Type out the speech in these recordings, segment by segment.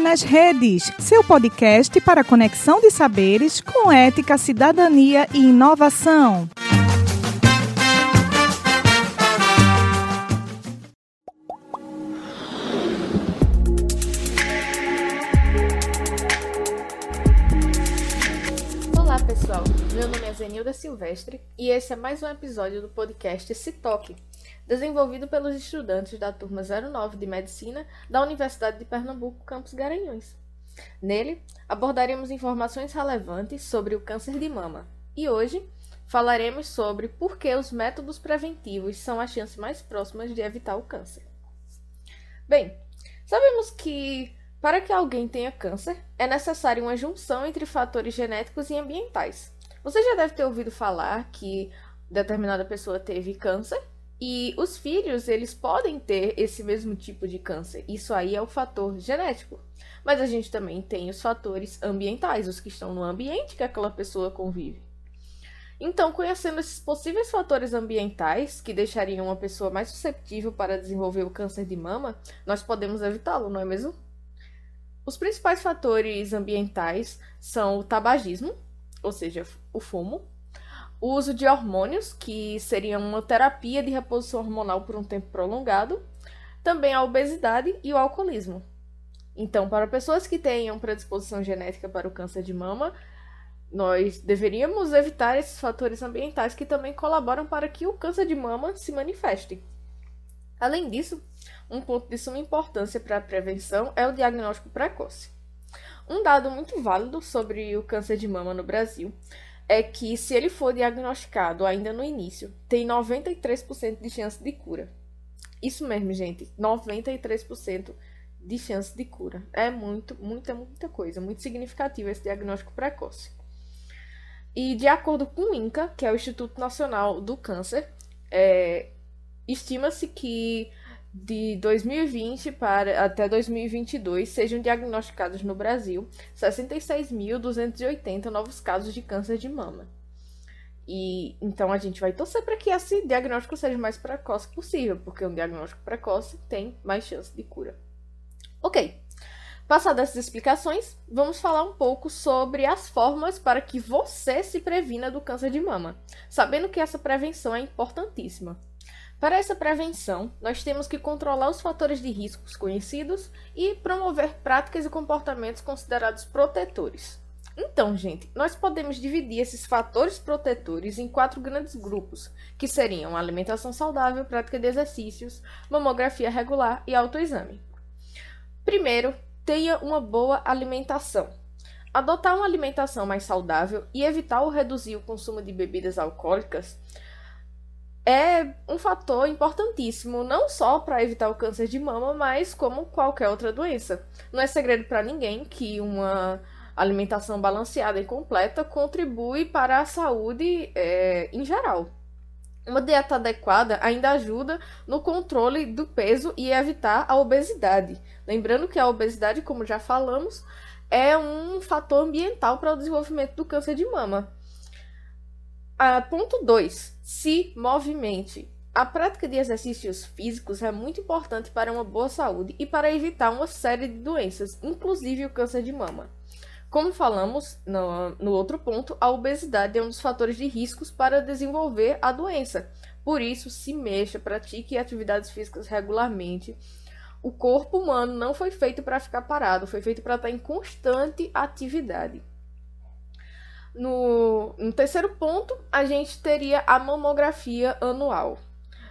nas Redes, seu podcast para conexão de saberes com ética, cidadania e inovação. Olá pessoal, meu nome é Zenilda Silvestre e esse é mais um episódio do podcast Se Toque, desenvolvido pelos estudantes da turma 09 de Medicina da Universidade de Pernambuco, campus Garanhuns. Nele, abordaremos informações relevantes sobre o câncer de mama e hoje falaremos sobre por que os métodos preventivos são as chances mais próximas de evitar o câncer. Bem, sabemos que para que alguém tenha câncer, é necessária uma junção entre fatores genéticos e ambientais. Você já deve ter ouvido falar que determinada pessoa teve câncer e os filhos, eles podem ter esse mesmo tipo de câncer. Isso aí é o fator genético. Mas a gente também tem os fatores ambientais, os que estão no ambiente que aquela pessoa convive. Então, conhecendo esses possíveis fatores ambientais que deixariam uma pessoa mais susceptível para desenvolver o câncer de mama, nós podemos evitá-lo, não é mesmo? Os principais fatores ambientais são o tabagismo, ou seja, o fumo, o uso de hormônios, que seria uma terapia de reposição hormonal por um tempo prolongado, também a obesidade e o alcoolismo. Então, para pessoas que tenham predisposição genética para o câncer de mama, nós deveríamos evitar esses fatores ambientais que também colaboram para que o câncer de mama se manifeste. Além disso, um ponto de suma importância para a prevenção é o diagnóstico precoce. Um dado muito válido sobre o câncer de mama no Brasil é que, se ele for diagnosticado ainda no início, tem 93% de chance de cura. Isso mesmo, gente, 93% de chance de cura. É muito, muita, muita coisa, muito significativo esse diagnóstico precoce. E de acordo com o INCA, que é o Instituto Nacional do Câncer, é, estima-se que de 2020 para até 2022 sejam diagnosticados no Brasil 66.280 novos casos de câncer de mama. E então a gente vai torcer para que esse diagnóstico seja o mais precoce possível, porque um diagnóstico precoce tem mais chance de cura. Ok. Passadas essas explicações, vamos falar um pouco sobre as formas para que você se previna do câncer de mama, sabendo que essa prevenção é importantíssima. Para essa prevenção, nós temos que controlar os fatores de riscos conhecidos e promover práticas e comportamentos considerados protetores. Então, gente, nós podemos dividir esses fatores protetores em quatro grandes grupos, que seriam alimentação saudável, prática de exercícios, mamografia regular e autoexame. Primeiro, tenha uma boa alimentação. Adotar uma alimentação mais saudável e evitar ou reduzir o consumo de bebidas alcoólicas é um fator importantíssimo, não só para evitar o câncer de mama, mas como qualquer outra doença. Não é segredo para ninguém que uma alimentação balanceada e completa contribui para a saúde é, em geral. Uma dieta adequada ainda ajuda no controle do peso e evitar a obesidade. Lembrando que a obesidade, como já falamos, é um fator ambiental para o desenvolvimento do câncer de mama. Ponto 2. Se movimente. A prática de exercícios físicos é muito importante para uma boa saúde e para evitar uma série de doenças, inclusive o câncer de mama. Como falamos no, no outro ponto, a obesidade é um dos fatores de riscos para desenvolver a doença. Por isso, se mexa, pratique atividades físicas regularmente. O corpo humano não foi feito para ficar parado, foi feito para estar em constante atividade. No, no terceiro ponto, a gente teria a mamografia anual.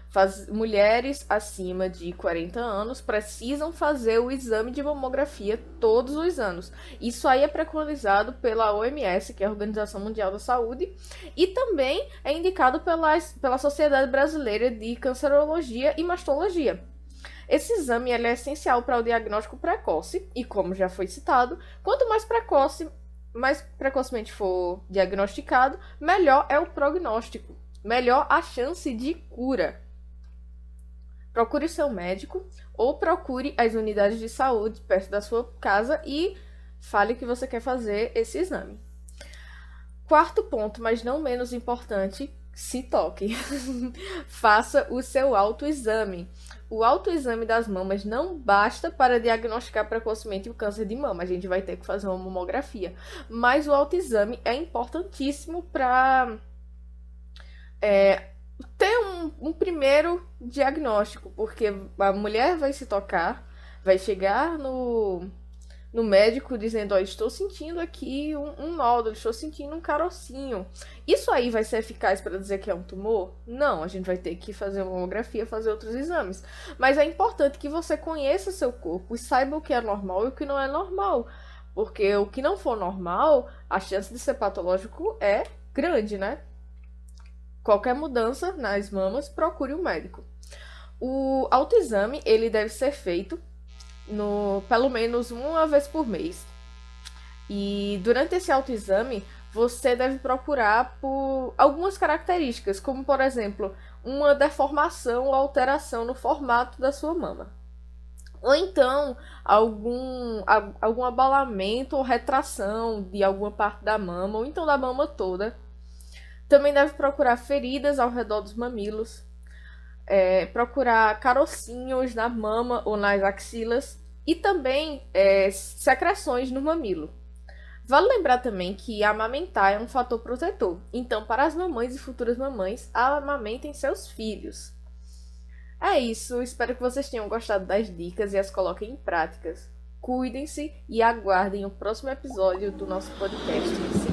Faz, mulheres acima de 40 anos precisam fazer o exame de mamografia todos os anos. Isso aí é preconizado pela OMS, que é a Organização Mundial da Saúde, e também é indicado pela, pela Sociedade Brasileira de Cancerologia e Mastologia. Esse exame é essencial para o diagnóstico precoce, e como já foi citado, quanto mais precoce, mais precocemente for diagnosticado, melhor é o prognóstico, melhor a chance de cura. Procure seu médico ou procure as unidades de saúde perto da sua casa e fale que você quer fazer esse exame. Quarto ponto, mas não menos importante, se toque. Faça o seu autoexame. O autoexame das mamas não basta para diagnosticar precocemente o câncer de mama. A gente vai ter que fazer uma mamografia. Mas o autoexame é importantíssimo para é, ter um, um primeiro diagnóstico, porque a mulher vai se tocar, vai chegar no no médico dizendo, ó, estou sentindo aqui um, um, nódulo, estou sentindo um carocinho. Isso aí vai ser eficaz para dizer que é um tumor? Não, a gente vai ter que fazer uma mamografia, fazer outros exames. Mas é importante que você conheça seu corpo e saiba o que é normal e o que não é normal. Porque o que não for normal, a chance de ser patológico é grande, né? Qualquer mudança nas mamas, procure um médico. O autoexame, ele deve ser feito no pelo menos uma vez por mês. E durante esse autoexame, você deve procurar por algumas características, como por exemplo, uma deformação ou alteração no formato da sua mama. Ou então, algum, algum abalamento ou retração de alguma parte da mama, ou então da mama toda. Também deve procurar feridas ao redor dos mamilos, é, procurar carocinhos na mama ou nas axilas e também é, secreções no mamilo. Vale lembrar também que amamentar é um fator protetor, então para as mamães e futuras mamães, amamentem seus filhos. É isso, espero que vocês tenham gostado das dicas e as coloquem em práticas. Cuidem-se e aguardem o próximo episódio do nosso podcast